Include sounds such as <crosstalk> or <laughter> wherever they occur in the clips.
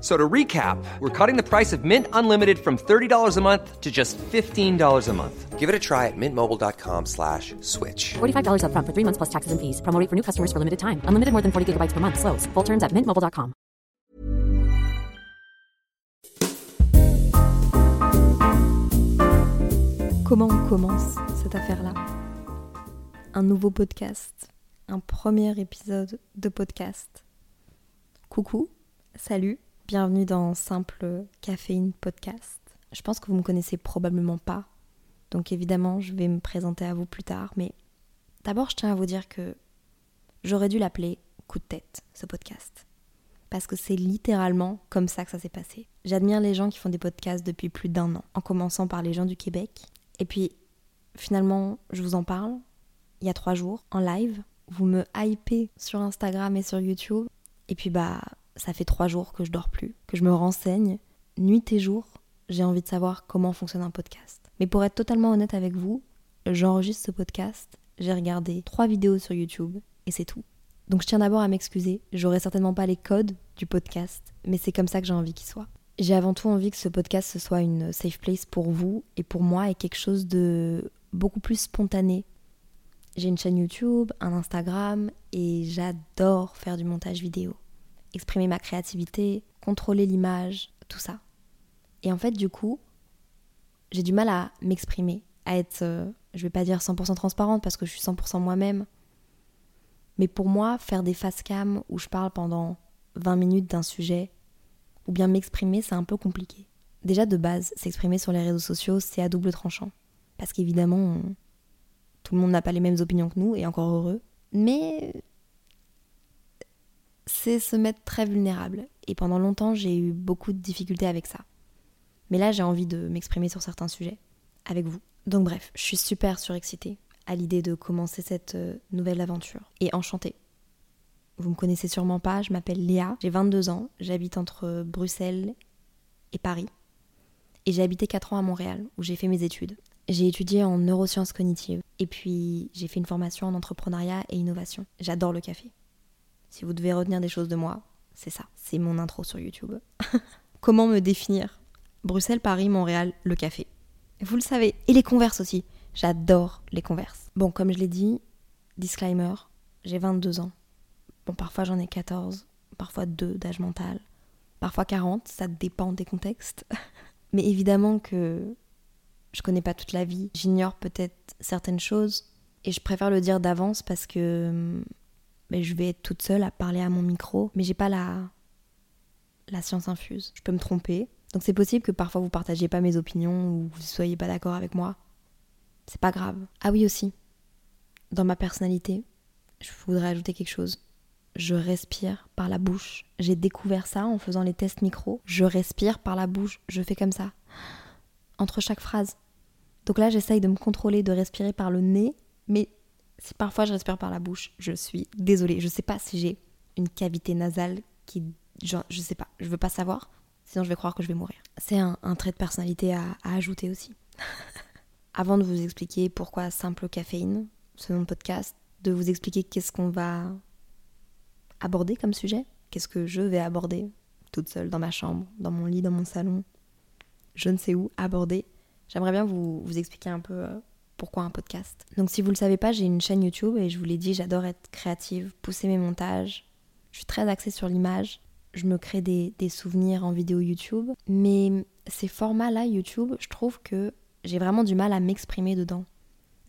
So to recap, we're cutting the price of Mint Unlimited from $30 a month to just $15 a month. Give it a try at mintmobile.com slash switch. $45 upfront for three months plus taxes and fees. Promo rate for new customers for limited time. Unlimited more than 40 gigabytes per month. Slows. Full terms at mintmobile.com. Comment on commence cette affaire-là Un nouveau podcast. Un premier épisode de podcast. Coucou, salut, bienvenue dans Simple Caféine Podcast. Je pense que vous me connaissez probablement pas, donc évidemment je vais me présenter à vous plus tard, mais d'abord je tiens à vous dire que j'aurais dû l'appeler Coup de tête, ce podcast. Parce que c'est littéralement comme ça que ça s'est passé. J'admire les gens qui font des podcasts depuis plus d'un an, en commençant par les gens du Québec. Et puis, finalement, je vous en parle, il y a trois jours, en live. Vous me hypez sur Instagram et sur YouTube. Et puis, bah, ça fait trois jours que je dors plus, que je me renseigne. Nuit et jour, j'ai envie de savoir comment fonctionne un podcast. Mais pour être totalement honnête avec vous, j'enregistre ce podcast, j'ai regardé trois vidéos sur YouTube et c'est tout. Donc je tiens d'abord à m'excuser, j'aurai certainement pas les codes du podcast, mais c'est comme ça que j'ai envie qu'il soit. J'ai avant tout envie que ce podcast ce soit une safe place pour vous et pour moi et quelque chose de beaucoup plus spontané. J'ai une chaîne YouTube, un Instagram et j'adore faire du montage vidéo. Exprimer ma créativité, contrôler l'image, tout ça. Et en fait, du coup, j'ai du mal à m'exprimer, à être, euh, je vais pas dire 100% transparente parce que je suis 100% moi-même. Mais pour moi, faire des face cam où je parle pendant 20 minutes d'un sujet, ou bien m'exprimer, c'est un peu compliqué. Déjà de base, s'exprimer sur les réseaux sociaux, c'est à double tranchant. Parce qu'évidemment, tout le monde n'a pas les mêmes opinions que nous, et encore heureux. Mais c'est se mettre très vulnérable. Et pendant longtemps, j'ai eu beaucoup de difficultés avec ça. Mais là, j'ai envie de m'exprimer sur certains sujets avec vous. Donc bref, je suis super surexcitée à l'idée de commencer cette euh, nouvelle aventure. Et enchantée. Vous me connaissez sûrement pas, je m'appelle Léa, j'ai 22 ans, j'habite entre Bruxelles et Paris. Et j'ai habité 4 ans à Montréal, où j'ai fait mes études. J'ai étudié en neurosciences cognitives. Et puis, j'ai fait une formation en entrepreneuriat et innovation. J'adore le café. Si vous devez retenir des choses de moi, c'est ça. C'est mon intro sur YouTube. <laughs> Comment me définir? Bruxelles, Paris, Montréal, le café. Vous le savez. Et les converses aussi. J'adore les converses. Bon, comme je l'ai dit, disclaimer, j'ai 22 ans. Bon, parfois j'en ai 14, parfois 2 d'âge mental, parfois 40, ça dépend des contextes. <laughs> Mais évidemment que je connais pas toute la vie, j'ignore peut-être certaines choses et je préfère le dire d'avance parce que hum, ben, je vais être toute seule à parler à mon micro, mais j'ai pas la la science infuse. Je peux me tromper. Donc c'est possible que parfois vous partagiez pas mes opinions ou vous soyez pas d'accord avec moi. C'est pas grave. Ah oui aussi. Dans ma personnalité, je voudrais ajouter quelque chose. Je respire par la bouche. J'ai découvert ça en faisant les tests micro. Je respire par la bouche. Je fais comme ça. Entre chaque phrase. Donc là, j'essaye de me contrôler, de respirer par le nez. Mais si parfois je respire par la bouche, je suis désolée. Je sais pas si j'ai une cavité nasale qui. genre, je sais pas. Je veux pas savoir. Sinon, je vais croire que je vais mourir. C'est un, un trait de personnalité à, à ajouter aussi. <laughs> Avant de vous expliquer pourquoi Simple Caféine, ce nom de podcast, de vous expliquer qu'est-ce qu'on va aborder comme sujet, qu'est-ce que je vais aborder toute seule dans ma chambre, dans mon lit, dans mon salon, je ne sais où aborder. J'aimerais bien vous, vous expliquer un peu euh, pourquoi un podcast? Donc si vous ne le savez pas, j'ai une chaîne YouTube et je vous l'ai dit, j'adore être créative, pousser mes montages. Je suis très axée sur l'image. Je me crée des, souvenirs en vidéo YouTube. Mais ces formats-là, YouTube, je trouve que j'ai vraiment du mal à m'exprimer dedans.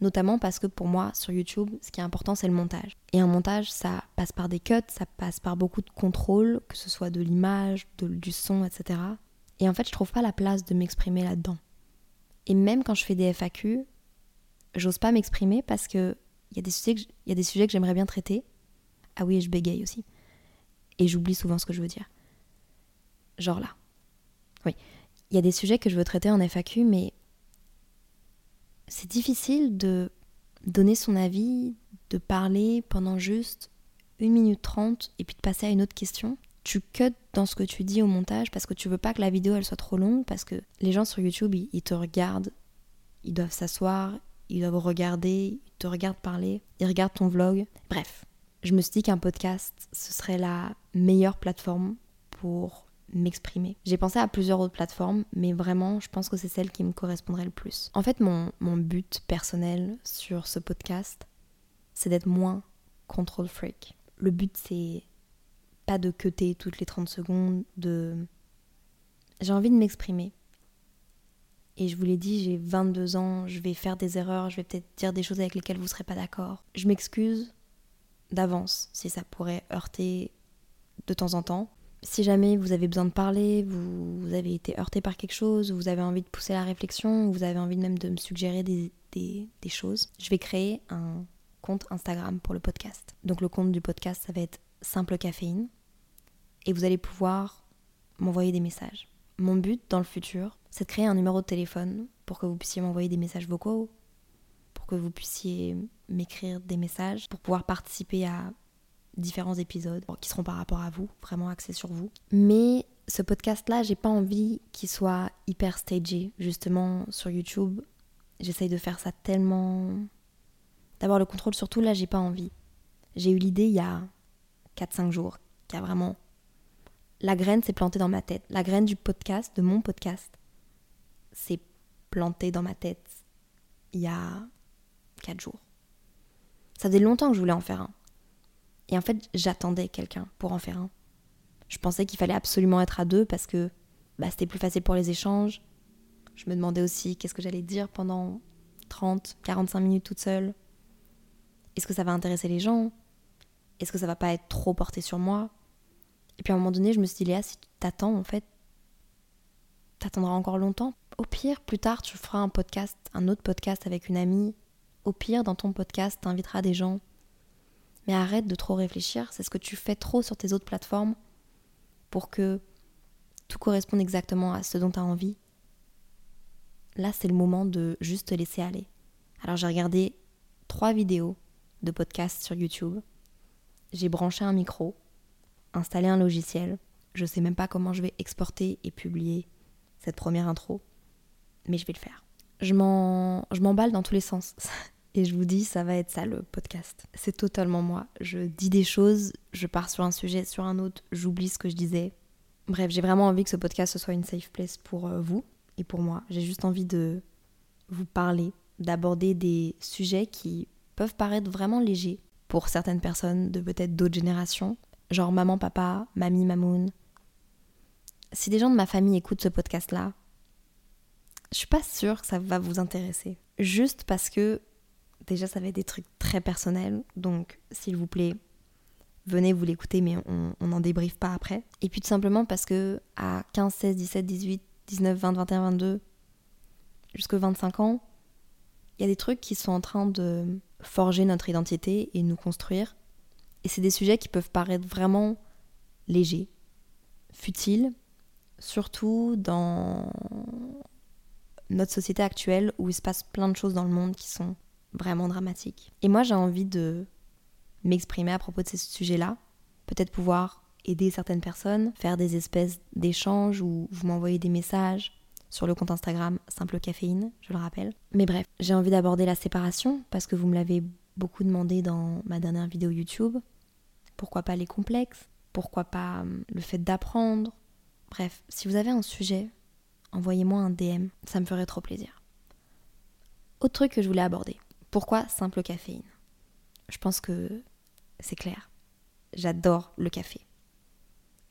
Notamment parce que pour moi, sur YouTube, ce qui est important, c'est le montage. Et un montage, ça passe par des cuts, ça passe par beaucoup de contrôle, que ce soit de l'image, du son, etc. Et en fait, je trouve pas la place de m'exprimer là-dedans. Et même quand je fais des FAQ, j'ose pas m'exprimer parce que il y, a des sujets que y a des sujets que j'aimerais bien traiter. Ah oui, et je bégaye aussi. Et j'oublie souvent ce que je veux dire. Genre là. Oui. Il y a des sujets que je veux traiter en FAQ, mais c'est difficile de donner son avis, de parler pendant juste une minute trente et puis de passer à une autre question. Tu cut dans ce que tu dis au montage parce que tu veux pas que la vidéo elle soit trop longue parce que les gens sur YouTube ils, te regardent, ils doivent s'asseoir, ils doivent regarder, ils te regardent parler, ils regardent ton vlog. Bref, je me suis dit qu'un podcast ce serait la meilleure plateforme pour m'exprimer. J'ai pensé à plusieurs autres plateformes, mais vraiment, je pense que c'est celle qui me correspondrait le plus. En fait, mon, but personnel sur ce podcast, c'est d'être moins control freak. Le but, c'est pas de cuter toutes les 30 secondes, de... J'ai envie de m'exprimer. Et je vous l'ai dit, j'ai 22 ans, je vais faire des erreurs, je vais peut-être dire des choses avec lesquelles vous serez pas d'accord. Je m'excuse d'avance si ça pourrait heurter de temps en temps si jamais vous avez besoin de parler, vous, avez été heurté par quelque chose, vous avez envie de pousser la réflexion, vous avez envie même de me suggérer des, des, choses, je vais créer un compte Instagram pour le podcast. Donc le compte du podcast, ça va être Simple Caféine. Et vous allez pouvoir m'envoyer des messages. Mon but dans le futur, c'est de créer un numéro de téléphone pour que vous puissiez m'envoyer des messages vocaux, pour que vous puissiez m'écrire des messages, pour pouvoir participer à différents épisodes qui seront par rapport à vous, vraiment axés sur vous. Mais ce podcast-là, j'ai pas envie qu'il soit hyper stagé. Justement, sur YouTube, j'essaye de faire ça tellement. D'avoir le contrôle, surtout là, j'ai pas envie. J'ai eu l'idée il y a 4-5 jours, qui a vraiment. La graine s'est plantée dans ma tête. La graine du podcast, de mon podcast, s'est plantée dans ma tête il y a 4 jours. Ça faisait longtemps que je voulais en faire un. Et en fait, j'attendais quelqu'un pour en faire un. Je pensais qu'il fallait absolument être à deux parce que bah, c'était plus facile pour les échanges. Je me demandais aussi qu'est-ce que j'allais dire pendant 30, 45 minutes toute seule. Est-ce que ça va intéresser les gens? Est-ce que ça va pas être trop porté sur moi? Et puis à un moment donné, je me suis dit, Léa, si tu t'attends, en fait, t'attendras encore longtemps. Au pire, plus tard, tu feras un podcast, un autre podcast avec une amie. Au pire, dans ton podcast, t'inviteras des gens mais arrête de trop réfléchir, c'est ce que tu fais trop sur tes autres plateformes pour que tout corresponde exactement à ce dont tu as envie. Là, c'est le moment de juste te laisser aller. Alors j'ai regardé trois vidéos de podcast sur YouTube. J'ai branché un micro, installé un logiciel. Je sais même pas comment je vais exporter et publier cette première intro, mais je vais le faire. Je m'emballe dans tous les sens. <laughs> Et je vous dis, ça va être ça le podcast. C'est totalement moi. Je dis des choses, je pars sur un sujet, sur un autre, j'oublie ce que je disais. Bref, j'ai vraiment envie que ce podcast soit une safe place pour euh, vous et pour moi. J'ai juste envie de vous parler, d'aborder des sujets qui peuvent paraître vraiment légers pour certaines personnes de peut-être d'autres générations, genre maman, papa, mamie, mamoun. Si des gens de ma famille écoutent ce podcast-là, je suis pas sûre que ça va vous intéresser. Juste parce que Déjà, ça va être des trucs très personnels, donc s'il vous plaît, venez vous l'écouter, mais on n'en débriefe pas après. Et puis tout simplement parce que à 15, 16, 17, 18, 19, 20, 21, 22, jusqu'à 25 ans, il y a des trucs qui sont en train de forger notre identité et nous construire. Et c'est des sujets qui peuvent paraître vraiment légers, futiles, surtout dans notre société actuelle où il se passe plein de choses dans le monde qui sont vraiment dramatique. Et moi, j'ai envie de m'exprimer à propos de ces sujets-là, peut-être pouvoir aider certaines personnes, faire des espèces d'échanges où vous m'envoyez des messages sur le compte Instagram Simple Caféine, je le rappelle. Mais bref, j'ai envie d'aborder la séparation parce que vous me l'avez beaucoup demandé dans ma dernière vidéo YouTube. Pourquoi pas les complexes? Pourquoi pas hum, le fait d'apprendre? Bref, si vous avez un sujet, envoyez-moi un DM, ça me ferait trop plaisir. Autre truc que je voulais aborder. Pourquoi simple caféine? Je pense que c'est clair. J'adore le café.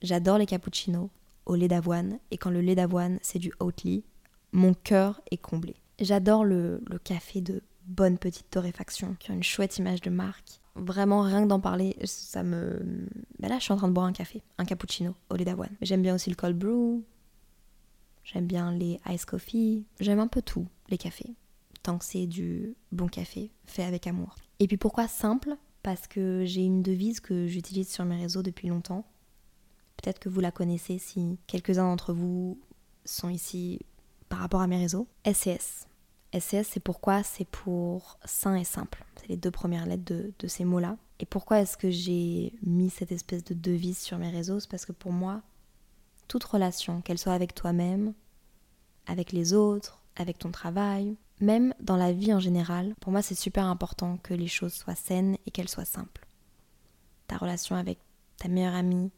J'adore les cappuccinos au lait d'avoine et quand le lait d'avoine c'est du Oatly, mon cœur est comblé. J'adore le, café de bonnes petites torréfactions qui ont une chouette image de marque. Vraiment, rien que d'en parler, ça me. Ben là, je suis en train de boire un café, un cappuccino au lait d'avoine. J'aime bien aussi le cold brew. J'aime bien les ice coffee. J'aime un peu tout, les cafés. Tant que c'est du bon café, fait avec amour. Et puis pourquoi simple? Parce que j'ai une devise que j'utilise sur mes réseaux depuis longtemps. Peut-être que vous la connaissez si quelques-uns d'entre vous sont ici par rapport à mes réseaux. SCS. SCS, c'est pourquoi C'est pour sain et simple. C'est les deux premières lettres de, de ces mots-là. Et pourquoi est-ce que j'ai mis cette espèce de devise sur mes réseaux? C'est parce que pour moi, toute relation, qu'elle soit avec toi-même, avec les autres, avec ton travail, même dans la vie en général, pour moi c'est super important que les choses soient saines et qu'elles soient simples. Ta relation avec ta meilleure amie,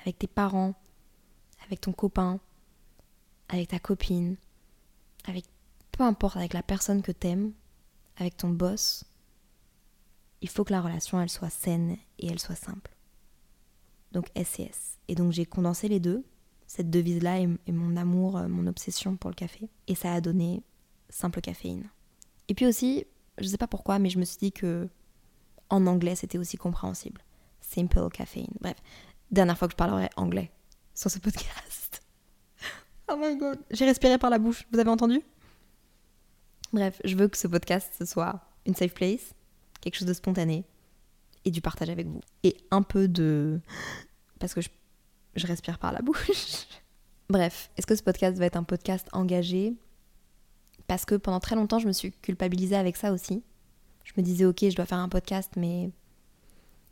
avec tes parents, avec ton copain, avec ta copine, avec peu importe, avec la personne que t'aimes, avec ton boss, il faut que la relation elle soit saine et elle soit simple. Donc SCS. Et donc j'ai condensé les deux, cette devise-là et, mon amour, euh, mon obsession pour le café. Et ça a donné simple caféine. Et puis aussi, je sais pas pourquoi, mais je me suis dit que en anglais c'était aussi compréhensible. Simple caffeine. Bref, dernière fois que je parlerai anglais sur ce podcast. <laughs> oh my god, j'ai respiré par la bouche, vous avez entendu? Bref, je veux que ce podcast ce soit une safe place, quelque chose de spontané et du partage avec vous. Et un peu de. Parce que je, je respire par la <laughs> bouche. Bref, est-ce que ce podcast va être un podcast engagé? Parce que pendant très longtemps, je me suis culpabilisée avec ça aussi. Je me disais, ok, je dois faire un podcast, mais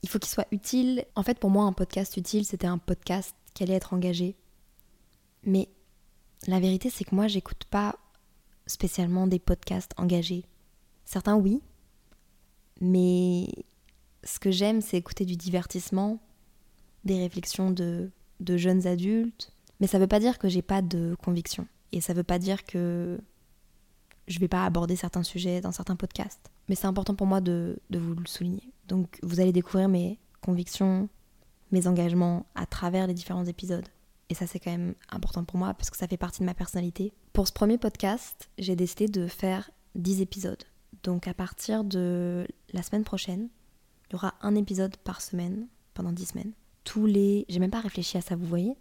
il faut qu'il soit utile. En fait, pour moi, un podcast utile, c'était un podcast qui allait être engagé. Mais la vérité, c'est que moi, j'écoute pas spécialement des podcasts engagés. Certains, oui. Mais ce que j'aime, c'est écouter du divertissement, des réflexions de, jeunes adultes. Mais ça veut pas dire que j'ai pas de conviction. Et ça veut pas dire que je vais pas aborder certains sujets dans certains podcasts. Mais c'est important pour moi de, de vous le souligner. Donc vous allez découvrir mes convictions, mes engagements à travers les différents épisodes. Et ça, c'est quand même important pour moi parce que ça fait partie de ma personnalité. Pour ce premier podcast, j'ai décidé de faire 10 épisodes. Donc à partir de la semaine prochaine, il y aura un épisode par semaine pendant 10 semaines. Tous les... J'ai même pas réfléchi à ça, vous voyez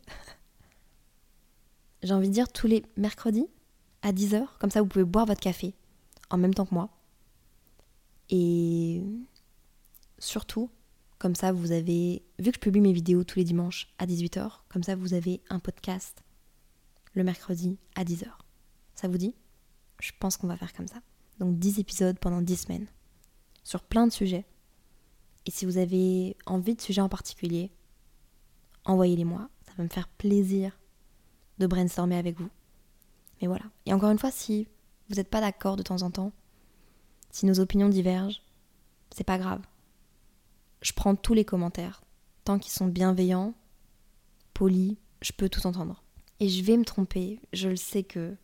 J'ai envie de dire tous les mercredis à 10h. Comme ça, vous pouvez boire votre café en même temps que moi. Et surtout, comme ça, vous avez, vu que je publie mes vidéos tous les dimanches à 18h, comme ça, vous avez un podcast le mercredi à 10h. Ça vous dit? Je pense qu'on va faire comme ça. Donc 10 épisodes pendant 10 semaines, sur plein de sujets. Et si vous avez envie de sujets en particulier, envoyez-les-moi. Ça va me faire plaisir de brainstormer avec vous. Mais voilà. Et encore une fois, si vous n'êtes pas d'accord de temps en temps, si nos opinions divergent, c'est pas grave je prends tous les commentaires. Tant qu'ils sont bienveillants, polis, je peux tout entendre. Et je vais me tromper, je le sais que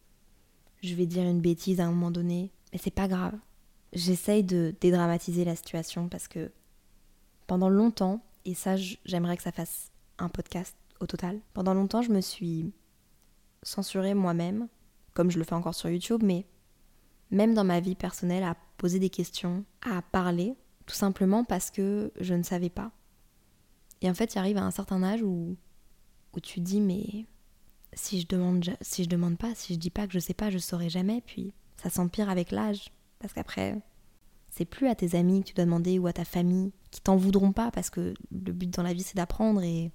je vais dire une bêtise à un moment donné, mais c'est pas grave. J'essaye de dédramatiser la situation parce que pendant longtemps, et ça j'aimerais que ça fasse un podcast au total, pendant longtemps je me suis censurée moi-même, comme je le fais encore sur YouTube, mais même dans ma vie personnelle, à poser des questions, à parler, tout simplement parce que je ne savais pas. Et en fait, il arrive à un certain âge où, où tu dis, mais si je demande si je demande pas, si je dis pas que je sais pas, je saurai jamais. Puis ça s'empire avec l'âge. Parce qu'après, c'est plus à tes amis que tu dois demander ou à ta famille qui t'en voudront pas parce que le but dans la vie c'est d'apprendre et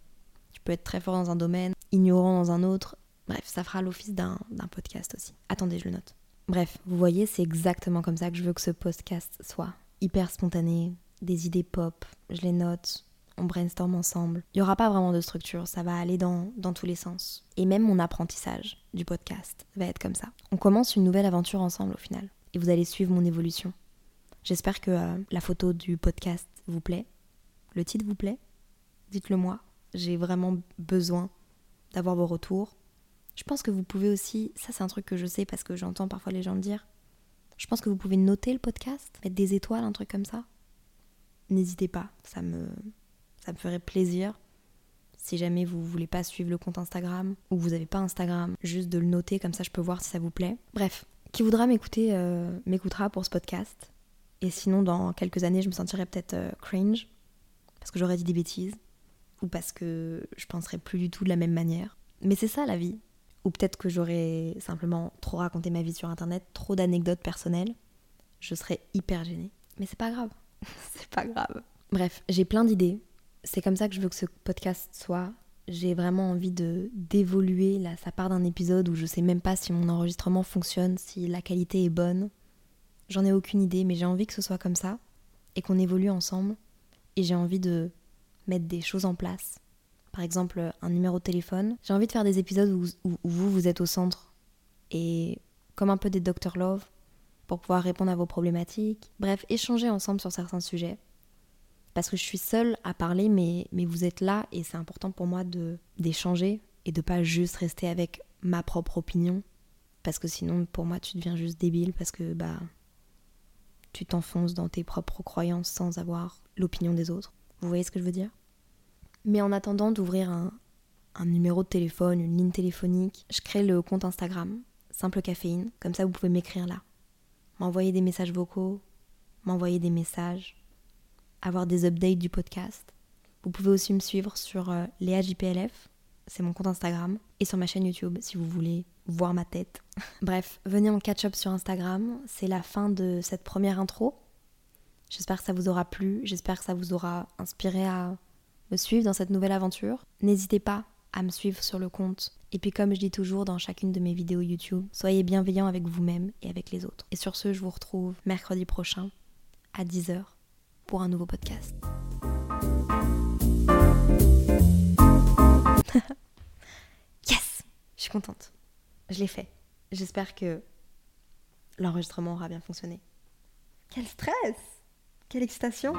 tu peux être très fort dans un domaine, ignorant dans un autre. Bref, ça fera l'office d'un podcast aussi. Attendez, je le note. Bref, vous voyez, c'est exactement comme ça que je veux que ce podcast soit hyper spontané, des idées pop, je les note, on brainstorm ensemble. Il n'y aura pas vraiment de structure, ça va aller dans, dans tous les sens. Et même mon apprentissage du podcast va être comme ça. On commence une nouvelle aventure ensemble au final. Et vous allez suivre mon évolution. J'espère que euh, la photo du podcast vous plaît. Le titre vous plaît? Dites-le moi. J'ai vraiment besoin d'avoir vos retours. Je pense que vous pouvez aussi, ça c'est un truc que je sais parce que j'entends parfois les gens me dire, je pense que vous pouvez noter le podcast, mettre des étoiles, un truc comme ça. N'hésitez pas, ça me, ça me ferait plaisir. Si jamais vous voulez pas suivre le compte Instagram ou vous n'avez pas Instagram, juste de le noter comme ça je peux voir si ça vous plaît. Bref, Qui voudra m'écouter euh, m'écoutera pour ce podcast. Et sinon, dans quelques années, je me sentirai peut-être euh, cringe parce que j'aurais dit des bêtises ou parce que je penserais plus du tout de la même manière. Mais c'est ça la vie. Ou peut-être que j'aurais simplement trop raconté ma vie sur internet, trop d'anecdotes personnelles. Je serais hyper gênée. Mais c'est pas grave. <laughs> c'est pas grave. Bref, j'ai plein d'idées. C'est comme ça que je veux que ce podcast soit. J'ai vraiment envie de d'évoluer. Là, ça part d'un épisode où je sais même pas si mon enregistrement fonctionne, si la qualité est bonne. J'en ai aucune idée, mais j'ai envie que ce soit comme ça et qu'on évolue ensemble. Et j'ai envie de mettre des choses en place. Par exemple, un numéro de téléphone. J'ai envie de faire des épisodes où, vous, vous êtes au centre. Et comme un peu des Dr Love, pour pouvoir répondre à vos problématiques. Bref, échanger ensemble sur certains sujets. Parce que je suis seule à parler, mais, mais vous êtes là et c'est important pour moi d'échanger et de pas juste rester avec ma propre opinion. Parce que sinon, pour moi, tu deviens juste débile parce que bah tu t'enfonces dans tes propres croyances sans avoir l'opinion des autres. Vous voyez ce que je veux dire? Mais en attendant d'ouvrir un, numéro de téléphone, une ligne téléphonique, je crée le compte Instagram, Simple Caféine, comme ça vous pouvez m'écrire là. M'envoyer des messages vocaux, m'envoyer des messages, avoir des updates du podcast. Vous pouvez aussi me suivre sur euh, Léa JPLF, c'est mon compte Instagram, et sur ma chaîne YouTube si vous voulez voir ma tête. <laughs> Bref, venez en catch-up sur Instagram, c'est la fin de cette première intro. J'espère que ça vous aura plu, j'espère que ça vous aura inspiré à me suivre dans cette nouvelle aventure. N'hésitez pas à me suivre sur le compte. Et puis comme je dis toujours dans chacune de mes vidéos YouTube, soyez bienveillants avec vous-même et avec les autres. Et sur ce, je vous retrouve mercredi prochain à 10h pour un nouveau podcast. <laughs> yes Je suis contente. Je l'ai fait. J'espère que l'enregistrement aura bien fonctionné. Quel stress Quelle excitation